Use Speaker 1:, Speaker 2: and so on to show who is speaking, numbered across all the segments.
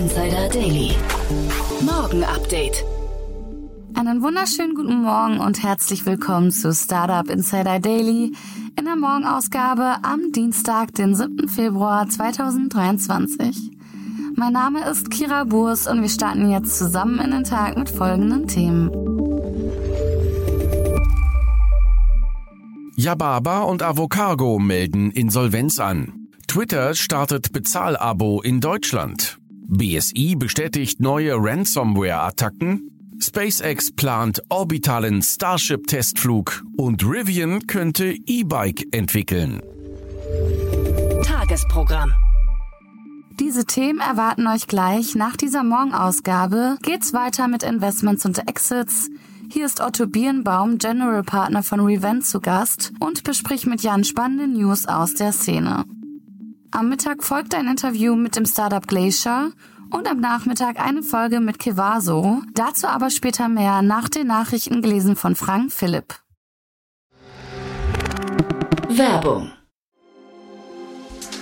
Speaker 1: Insider Daily. Morgen Update.
Speaker 2: Einen wunderschönen guten Morgen und herzlich willkommen zu Startup Insider Daily in der Morgenausgabe am Dienstag, den 7. Februar 2023. Mein Name ist Kira Burs und wir starten jetzt zusammen in den Tag mit folgenden Themen.
Speaker 3: Yababa und Avocargo melden Insolvenz an. Twitter startet Bezahlabo in Deutschland. BSI bestätigt neue Ransomware-Attacken. SpaceX plant orbitalen Starship-Testflug und Rivian könnte E-Bike entwickeln.
Speaker 1: Tagesprogramm.
Speaker 2: Diese Themen erwarten euch gleich. Nach dieser Morgenausgabe geht's weiter mit Investments und Exits. Hier ist Otto Birnbaum, General Partner von Revent zu Gast und bespricht mit Jan spannende News aus der Szene. Am Mittag folgt ein Interview mit dem Startup Glacier und am Nachmittag eine Folge mit Kevaso. Dazu aber später mehr nach den Nachrichten gelesen von Frank Philipp.
Speaker 1: Werbung.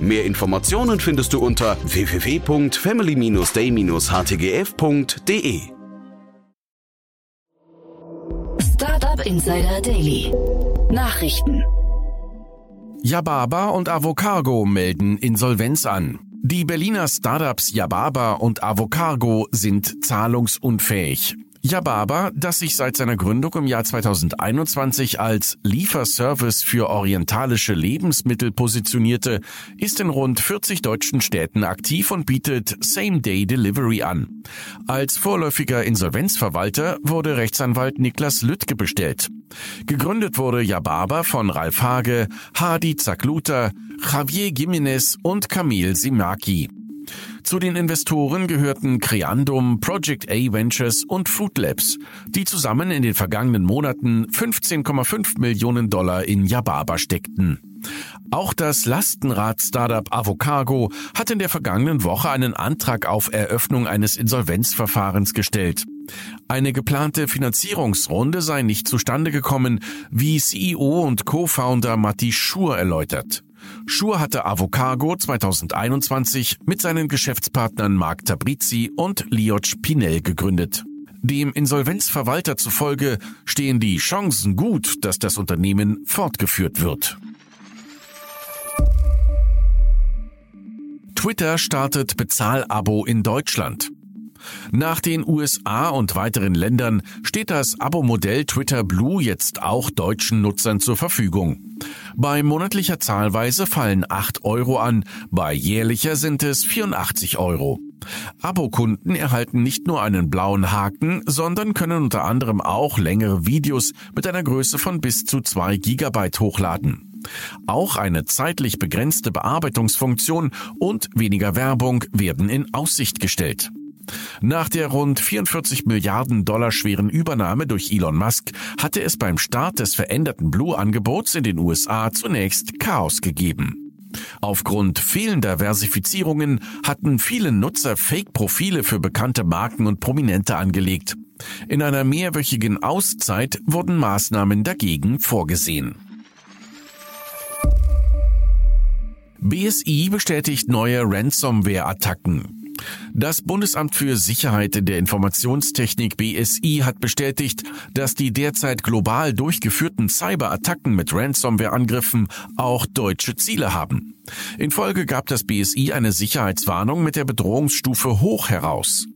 Speaker 4: Mehr Informationen findest du unter www.family-day-htgf www.startup.de.
Speaker 1: Startup Insider Daily. Nachrichten.
Speaker 3: Yababa und Avocargo melden Insolvenz an. Die Berliner Startups Yababa und Avocargo sind zahlungsunfähig. Yababa, das sich seit seiner Gründung im Jahr 2021 als Lieferservice für orientalische Lebensmittel positionierte, ist in rund 40 deutschen Städten aktiv und bietet Same-Day-Delivery an. Als vorläufiger Insolvenzverwalter wurde Rechtsanwalt Niklas Lüttke bestellt. Gegründet wurde Yababa von Ralf Hage, Hadi Zakluta, Javier Gimenez und Camille Simaki. Zu den Investoren gehörten Creandum, Project A Ventures und Food Labs, die zusammen in den vergangenen Monaten 15,5 Millionen Dollar in Yababa steckten. Auch das Lastenrad-Startup Avocargo hat in der vergangenen Woche einen Antrag auf Eröffnung eines Insolvenzverfahrens gestellt. Eine geplante Finanzierungsrunde sei nicht zustande gekommen, wie CEO und Co-Founder Matti Schur erläutert. Schur hatte Avocargo 2021 mit seinen Geschäftspartnern Marc Tabrizi und Lioch Pinel gegründet. Dem Insolvenzverwalter zufolge stehen die Chancen gut, dass das Unternehmen fortgeführt wird. Twitter startet Bezahlabo in Deutschland. Nach den USA und weiteren Ländern steht das Abo-Modell Twitter Blue jetzt auch deutschen Nutzern zur Verfügung. Bei monatlicher Zahlweise fallen 8 Euro an, bei jährlicher sind es 84 Euro. Abokunden erhalten nicht nur einen blauen Haken, sondern können unter anderem auch längere Videos mit einer Größe von bis zu 2 Gigabyte hochladen. Auch eine zeitlich begrenzte Bearbeitungsfunktion und weniger Werbung werden in Aussicht gestellt. Nach der rund 44 Milliarden Dollar schweren Übernahme durch Elon Musk hatte es beim Start des veränderten Blue-Angebots in den USA zunächst Chaos gegeben. Aufgrund fehlender Versifizierungen hatten viele Nutzer Fake-Profile für bekannte Marken und Prominente angelegt. In einer mehrwöchigen Auszeit wurden Maßnahmen dagegen vorgesehen. BSI bestätigt neue Ransomware-Attacken. Das Bundesamt für Sicherheit der Informationstechnik BSI hat bestätigt, dass die derzeit global durchgeführten Cyberattacken mit Ransomware-Angriffen auch deutsche Ziele haben. In Folge gab das BSI eine Sicherheitswarnung mit der Bedrohungsstufe hoch heraus.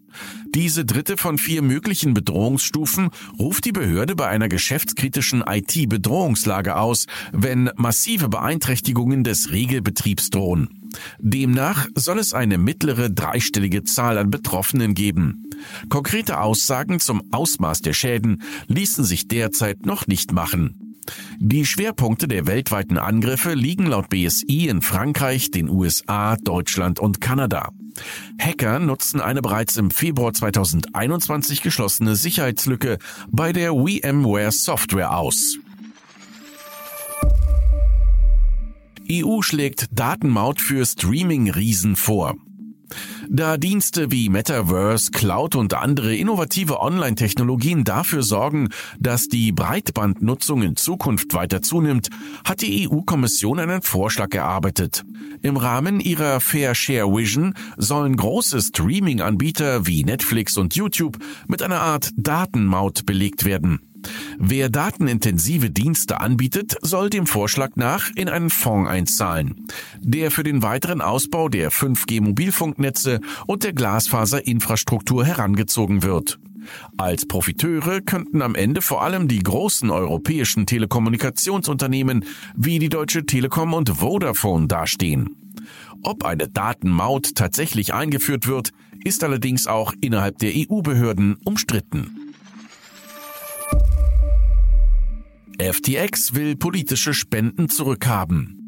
Speaker 3: Diese dritte von vier möglichen Bedrohungsstufen ruft die Behörde bei einer geschäftskritischen IT-Bedrohungslage aus, wenn massive Beeinträchtigungen des Regelbetriebs drohen. Demnach soll es eine mittlere dreistellige Zahl an Betroffenen geben. Konkrete Aussagen zum Ausmaß der Schäden ließen sich derzeit noch nicht machen. Die Schwerpunkte der weltweiten Angriffe liegen laut BSI in Frankreich, den USA, Deutschland und Kanada. Hacker nutzen eine bereits im Februar 2021 geschlossene Sicherheitslücke bei der VMware Software aus. EU schlägt Datenmaut für Streaming-Riesen vor. Da Dienste wie Metaverse, Cloud und andere innovative Online-Technologien dafür sorgen, dass die Breitbandnutzung in Zukunft weiter zunimmt, hat die EU-Kommission einen Vorschlag erarbeitet. Im Rahmen ihrer Fair Share Vision sollen große Streaming-Anbieter wie Netflix und YouTube mit einer Art Datenmaut belegt werden. Wer datenintensive Dienste anbietet, soll dem Vorschlag nach in einen Fonds einzahlen, der für den weiteren Ausbau der 5G-Mobilfunknetze und der Glasfaserinfrastruktur herangezogen wird. Als Profiteure könnten am Ende vor allem die großen europäischen Telekommunikationsunternehmen wie die Deutsche Telekom und Vodafone dastehen. Ob eine Datenmaut tatsächlich eingeführt wird, ist allerdings auch innerhalb der EU-Behörden umstritten. FTX will politische Spenden zurückhaben.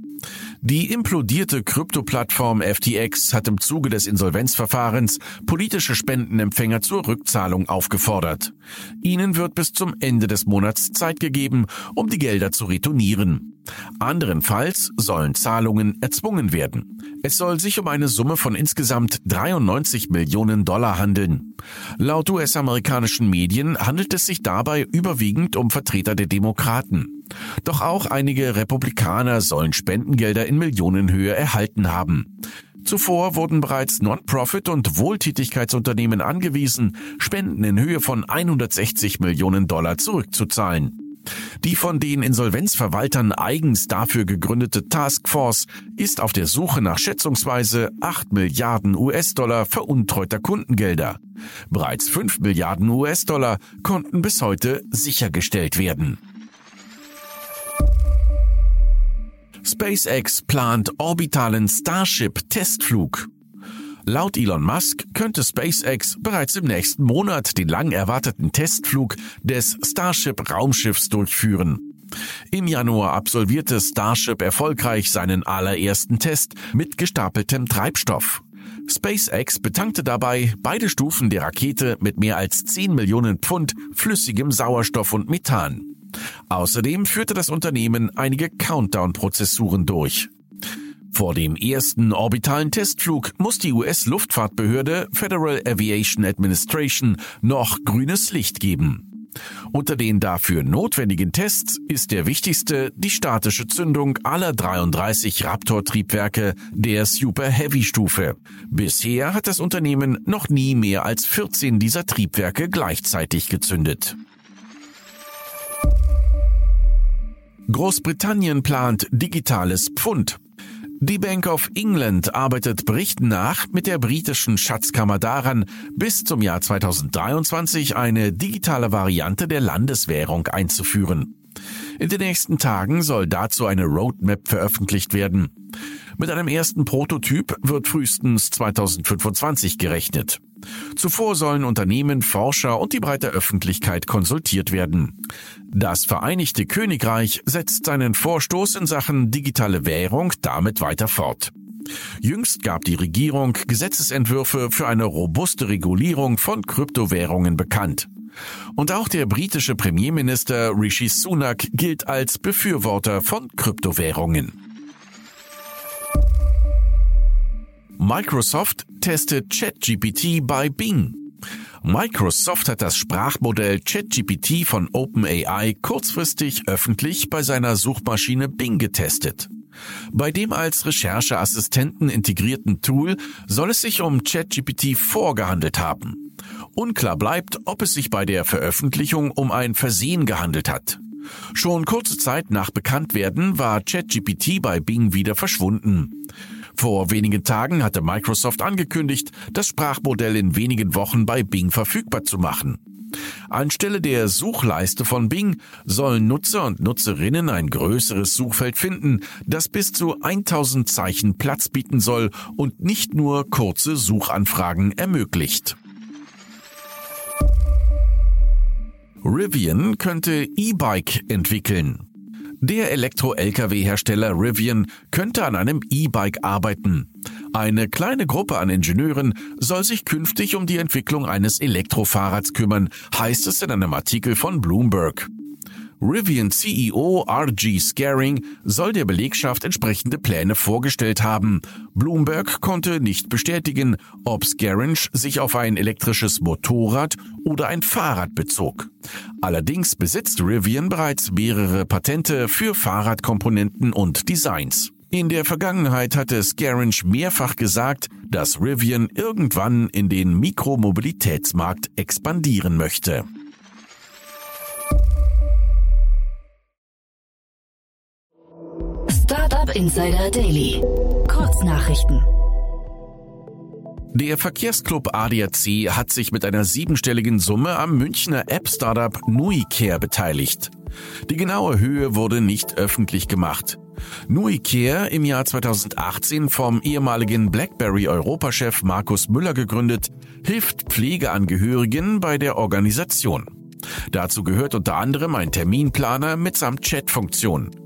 Speaker 3: Die implodierte Krypto-Plattform FTX hat im Zuge des Insolvenzverfahrens politische Spendenempfänger zur Rückzahlung aufgefordert. Ihnen wird bis zum Ende des Monats Zeit gegeben, um die Gelder zu retournieren. Anderenfalls sollen Zahlungen erzwungen werden. Es soll sich um eine Summe von insgesamt 93 Millionen Dollar handeln. Laut US-amerikanischen Medien handelt es sich dabei überwiegend um Vertreter der Demokraten. Doch auch einige Republikaner sollen Spendengelder in Millionenhöhe erhalten haben. Zuvor wurden bereits Non-Profit- und Wohltätigkeitsunternehmen angewiesen, Spenden in Höhe von 160 Millionen Dollar zurückzuzahlen. Die von den Insolvenzverwaltern eigens dafür gegründete Taskforce ist auf der Suche nach schätzungsweise 8 Milliarden US-Dollar veruntreuter Kundengelder. Bereits 5 Milliarden US-Dollar konnten bis heute sichergestellt werden. SpaceX plant orbitalen Starship-Testflug. Laut Elon Musk könnte SpaceX bereits im nächsten Monat den lang erwarteten Testflug des Starship Raumschiffs durchführen. Im Januar absolvierte Starship erfolgreich seinen allerersten Test mit gestapeltem Treibstoff. SpaceX betankte dabei beide Stufen der Rakete mit mehr als 10 Millionen Pfund flüssigem Sauerstoff und Methan. Außerdem führte das Unternehmen einige Countdown-Prozessuren durch. Vor dem ersten orbitalen Testflug muss die US-Luftfahrtbehörde Federal Aviation Administration noch grünes Licht geben. Unter den dafür notwendigen Tests ist der wichtigste die statische Zündung aller 33 Raptor-Triebwerke der Super Heavy-Stufe. Bisher hat das Unternehmen noch nie mehr als 14 dieser Triebwerke gleichzeitig gezündet. Großbritannien plant digitales Pfund. Die Bank of England arbeitet Berichten nach mit der britischen Schatzkammer daran, bis zum Jahr 2023 eine digitale Variante der Landeswährung einzuführen. In den nächsten Tagen soll dazu eine Roadmap veröffentlicht werden. Mit einem ersten Prototyp wird frühestens 2025 gerechnet. Zuvor sollen Unternehmen, Forscher und die breite Öffentlichkeit konsultiert werden. Das Vereinigte Königreich setzt seinen Vorstoß in Sachen digitale Währung damit weiter fort. Jüngst gab die Regierung Gesetzesentwürfe für eine robuste Regulierung von Kryptowährungen bekannt. Und auch der britische Premierminister Rishi Sunak gilt als Befürworter von Kryptowährungen. Microsoft testet ChatGPT bei Bing. Microsoft hat das Sprachmodell ChatGPT von OpenAI kurzfristig öffentlich bei seiner Suchmaschine Bing getestet. Bei dem als Rechercheassistenten integrierten Tool soll es sich um ChatGPT vorgehandelt haben. Unklar bleibt, ob es sich bei der Veröffentlichung um ein Versehen gehandelt hat. Schon kurze Zeit nach Bekanntwerden war ChatGPT bei Bing wieder verschwunden. Vor wenigen Tagen hatte Microsoft angekündigt, das Sprachmodell in wenigen Wochen bei Bing verfügbar zu machen. Anstelle der Suchleiste von Bing sollen Nutzer und Nutzerinnen ein größeres Suchfeld finden, das bis zu 1000 Zeichen Platz bieten soll und nicht nur kurze Suchanfragen ermöglicht. Rivian könnte E-Bike entwickeln. Der Elektro-Lkw-Hersteller Rivian könnte an einem E-Bike arbeiten. Eine kleine Gruppe an Ingenieuren soll sich künftig um die Entwicklung eines Elektrofahrrads kümmern, heißt es in einem Artikel von Bloomberg. Rivian CEO RG Scaring soll der Belegschaft entsprechende Pläne vorgestellt haben. Bloomberg konnte nicht bestätigen, ob Scaring sich auf ein elektrisches Motorrad oder ein Fahrrad bezog. Allerdings besitzt Rivian bereits mehrere Patente für Fahrradkomponenten und Designs. In der Vergangenheit hatte Scaringe mehrfach gesagt, dass Rivian irgendwann in den Mikromobilitätsmarkt expandieren möchte.
Speaker 1: Insider Daily. Kurznachrichten.
Speaker 3: Der Verkehrsclub ADAC hat sich mit einer siebenstelligen Summe am Münchner App-Startup NuiCare beteiligt. Die genaue Höhe wurde nicht öffentlich gemacht. NuiCare, im Jahr 2018 vom ehemaligen BlackBerry-Europachef Markus Müller gegründet, hilft Pflegeangehörigen bei der Organisation. Dazu gehört unter anderem ein Terminplaner mitsamt Chatfunktion.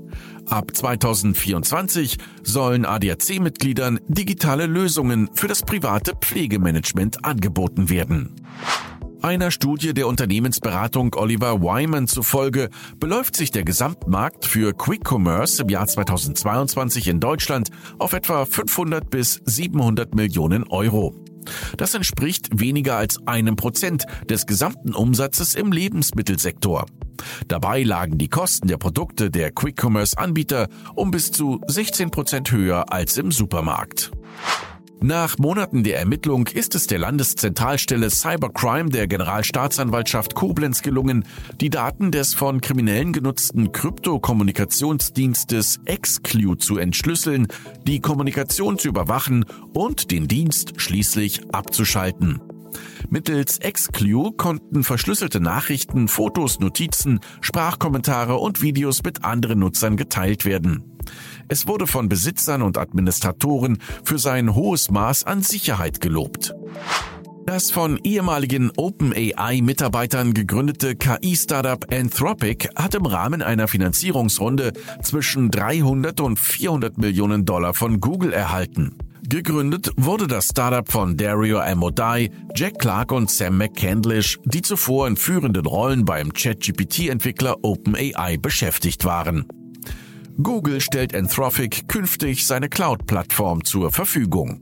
Speaker 3: Ab 2024 sollen ADAC-Mitgliedern digitale Lösungen für das private Pflegemanagement angeboten werden. Einer Studie der Unternehmensberatung Oliver Wyman zufolge beläuft sich der Gesamtmarkt für Quick Commerce im Jahr 2022 in Deutschland auf etwa 500 bis 700 Millionen Euro. Das entspricht weniger als einem Prozent des gesamten Umsatzes im Lebensmittelsektor. Dabei lagen die Kosten der Produkte der Quick-Commerce-Anbieter um bis zu 16 Prozent höher als im Supermarkt. Nach Monaten der Ermittlung ist es der Landeszentralstelle Cybercrime der Generalstaatsanwaltschaft Koblenz gelungen, die Daten des von Kriminellen genutzten Kryptokommunikationsdienstes Exclu zu entschlüsseln, die Kommunikation zu überwachen und den Dienst schließlich abzuschalten. Mittels Exclu konnten verschlüsselte Nachrichten, Fotos, Notizen, Sprachkommentare und Videos mit anderen Nutzern geteilt werden. Es wurde von Besitzern und Administratoren für sein hohes Maß an Sicherheit gelobt. Das von ehemaligen OpenAI-Mitarbeitern gegründete KI-Startup Anthropic hat im Rahmen einer Finanzierungsrunde zwischen 300 und 400 Millionen Dollar von Google erhalten. Gegründet wurde das Startup von Dario Amodai, Jack Clark und Sam McCandlish, die zuvor in führenden Rollen beim ChatGPT-Entwickler OpenAI beschäftigt waren. Google stellt Anthropic künftig seine Cloud-Plattform zur Verfügung.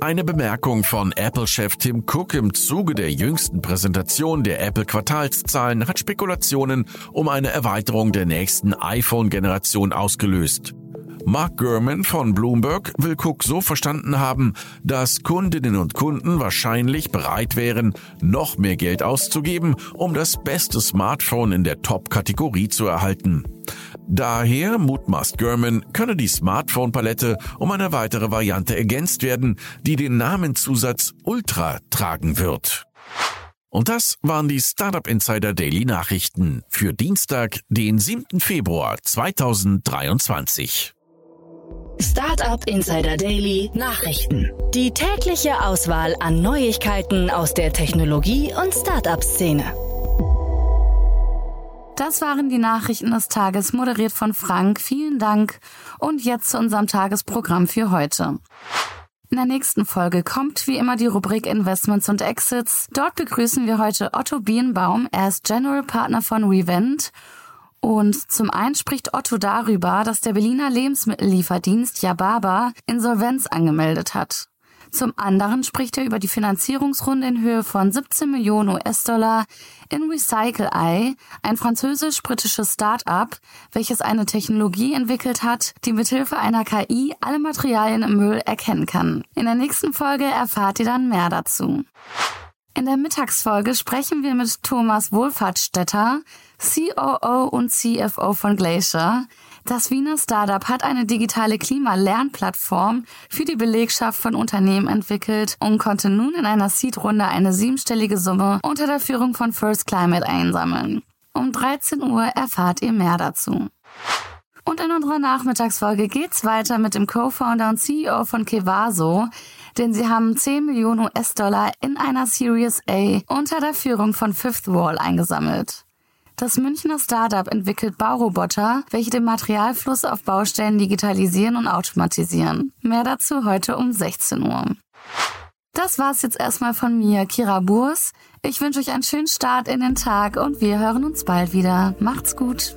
Speaker 3: Eine Bemerkung von Apple-Chef Tim Cook im Zuge der jüngsten Präsentation der Apple-Quartalszahlen hat Spekulationen um eine Erweiterung der nächsten iPhone-Generation ausgelöst. Mark Gurman von Bloomberg will Cook so verstanden haben, dass Kundinnen und Kunden wahrscheinlich bereit wären, noch mehr Geld auszugeben, um das beste Smartphone in der Top-Kategorie zu erhalten. Daher, mutmaßt Gurman, könne die Smartphone-Palette um eine weitere Variante ergänzt werden, die den Namenszusatz Ultra tragen wird. Und das waren die Startup Insider Daily Nachrichten für Dienstag, den 7. Februar 2023.
Speaker 1: Startup Insider Daily Nachrichten. Die tägliche Auswahl an Neuigkeiten aus der Technologie- und Startup-Szene.
Speaker 2: Das waren die Nachrichten des Tages, moderiert von Frank. Vielen Dank. Und jetzt zu unserem Tagesprogramm für heute. In der nächsten Folge kommt wie immer die Rubrik Investments und Exits. Dort begrüßen wir heute Otto Bienbaum. Er ist General Partner von Revent und zum einen spricht Otto darüber, dass der Berliner Lebensmittellieferdienst Yababa Insolvenz angemeldet hat. Zum anderen spricht er über die Finanzierungsrunde in Höhe von 17 Millionen US-Dollar in RecycleEye, ein französisch-britisches Start-up, welches eine Technologie entwickelt hat, die mithilfe einer KI alle Materialien im Müll erkennen kann. In der nächsten Folge erfahrt ihr dann mehr dazu. In der Mittagsfolge sprechen wir mit Thomas Wohlfahrtsstätter, COO und CFO von Glacier. Das Wiener Startup hat eine digitale Klimalernplattform für die Belegschaft von Unternehmen entwickelt und konnte nun in einer Seed-Runde eine siebenstellige Summe unter der Führung von First Climate einsammeln. Um 13 Uhr erfahrt ihr mehr dazu. Und in unserer Nachmittagsfolge geht's weiter mit dem Co-Founder und CEO von Kevaso, denn sie haben 10 Millionen US-Dollar in einer Series A unter der Führung von Fifth Wall eingesammelt. Das Münchner Startup entwickelt Bauroboter, welche den Materialfluss auf Baustellen digitalisieren und automatisieren. Mehr dazu heute um 16 Uhr. Das war's jetzt erstmal von mir, Kira Burs. Ich wünsche euch einen schönen Start in den Tag und wir hören uns bald wieder. Macht's gut.